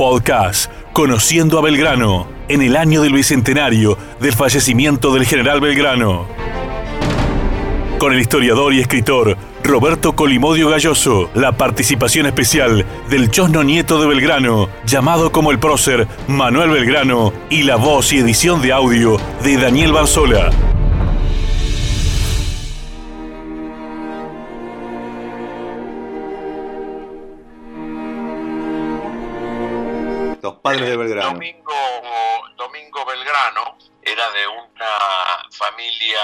Podcast Conociendo a Belgrano en el año del bicentenario del fallecimiento del general Belgrano. Con el historiador y escritor Roberto Colimodio Galloso, la participación especial del chosno nieto de Belgrano, llamado como el prócer Manuel Belgrano, y la voz y edición de audio de Daniel Barzola. Padres de Belgrano. Domingo, Domingo Belgrano era de una familia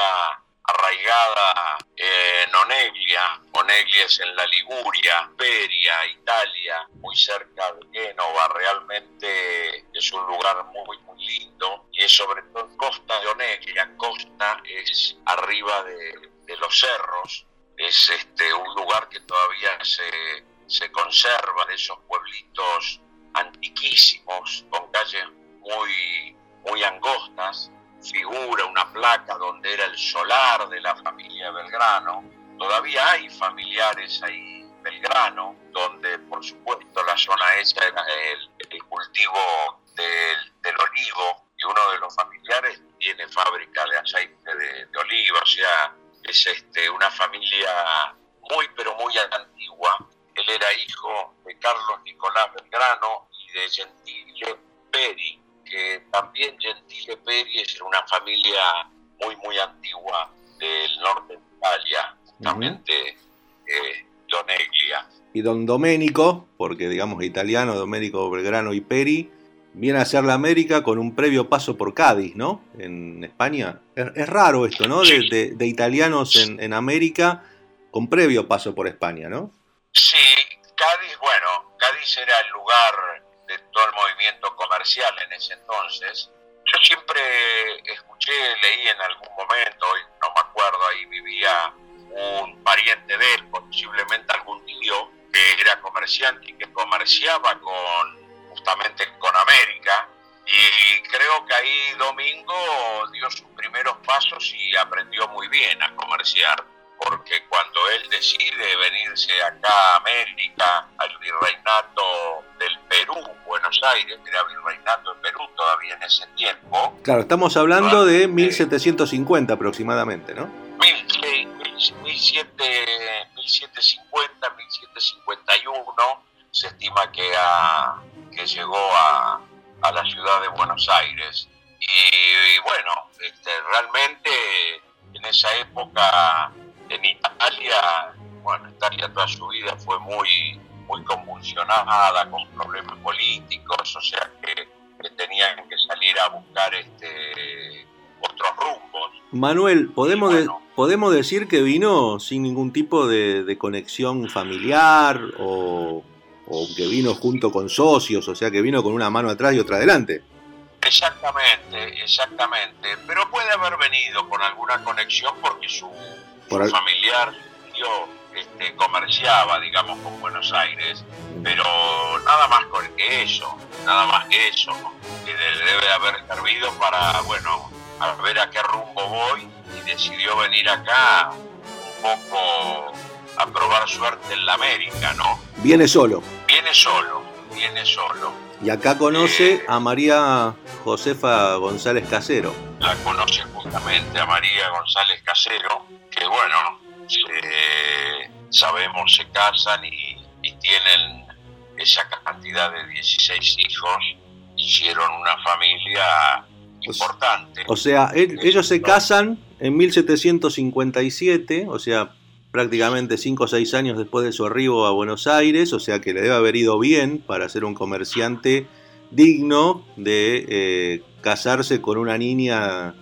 arraigada en Oneglia. Oneglia es en la Liguria, Peria, Italia, muy cerca de Génova. Realmente es un lugar muy, muy lindo. Y es sobre todo costa de Oneglia. Costa es arriba de, de los cerros. Es este, un lugar que todavía se, se conserva de esos pueblitos antiquísimos, con calles muy, muy angostas, figura una placa donde era el solar de la familia Belgrano. Todavía hay familiares ahí Belgrano, donde por supuesto la zona esa era el, cultivo del, del, olivo y uno de los familiares tiene fábrica de aceite de, de oliva, o sea, es este, una familia muy pero muy antigua. Él era hijo de Carlos Nicolás Belgrano y de Gentile Peri, que también Gentile Peri es una familia muy, muy antigua del norte de Italia, justamente uh -huh. eh, Doneglia. Y don Domenico, porque digamos italiano, Domenico Belgrano y Peri, viene a hacer la América con un previo paso por Cádiz, ¿no? En España. Es, es raro esto, ¿no? De, de, de, italianos en, en América con previo paso por España, ¿no? Sí, Cádiz, bueno, Cádiz era el lugar de todo el movimiento comercial en ese entonces. Yo siempre escuché, leí en algún momento, no me acuerdo, ahí vivía un pariente de él, posiblemente algún tío, que era comerciante y que comerciaba con justamente con América. Y creo que ahí Domingo dio sus primeros pasos y aprendió muy bien a comerciar porque cuando él decide venirse acá a América, al virreinato del Perú, Buenos Aires, era virreinato de Perú todavía en ese tiempo. Claro, estamos hablando de 1750 aproximadamente, ¿no? Mil, sí, mil, mil siete, 1750, 1751, se estima que, a, que llegó a, a la ciudad de Buenos Aires. Y, y bueno, este, realmente en esa época en Italia, bueno, Italia toda su vida fue muy, muy convulsionada, con problemas políticos, o sea que, que tenían que salir a buscar este, otros rumbos. Manuel, ¿podemos, bueno, de, ¿podemos decir que vino sin ningún tipo de, de conexión familiar o, o, que vino junto con socios, o sea que vino con una mano atrás y otra adelante? Exactamente, exactamente, pero puede haber venido con alguna conexión porque su por familiar yo este, comerciaba, digamos, con Buenos Aires, pero nada más que eso, nada más que eso, que debe haber servido para, bueno, a ver a qué rumbo voy y decidió venir acá un poco a probar suerte en la América, ¿no? Viene solo. Viene solo, viene solo. Y acá conoce eh, a María Josefa González Casero. La conoce justamente a María González Casero, que bueno, se, sabemos se casan y, y, tienen esa cantidad de 16 hijos, hicieron una familia importante. O sea, él, ellos se casan en 1757, o sea, prácticamente 5 o 6 años después de su arribo a Buenos Aires, o sea que le debe haber ido bien para ser un comerciante digno de eh, casarse con una niña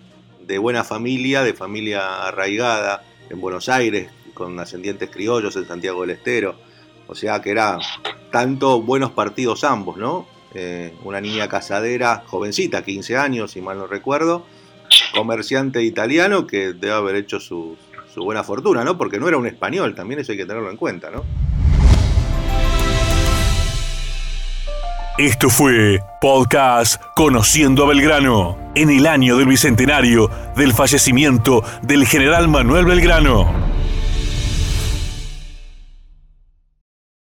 de buena familia, de familia arraigada en Buenos Aires, con ascendientes criollos en Santiago del Estero. O sea que era tanto buenos partidos ambos, ¿no? Eh, una niña casadera, jovencita, 15 años, si mal no recuerdo, comerciante italiano que debe haber hecho su, su buena fortuna, ¿no? Porque no era un español, también eso hay que tenerlo en cuenta, ¿no? Esto fue Podcast Conociendo a Belgrano, en el año del bicentenario del fallecimiento del general Manuel Belgrano.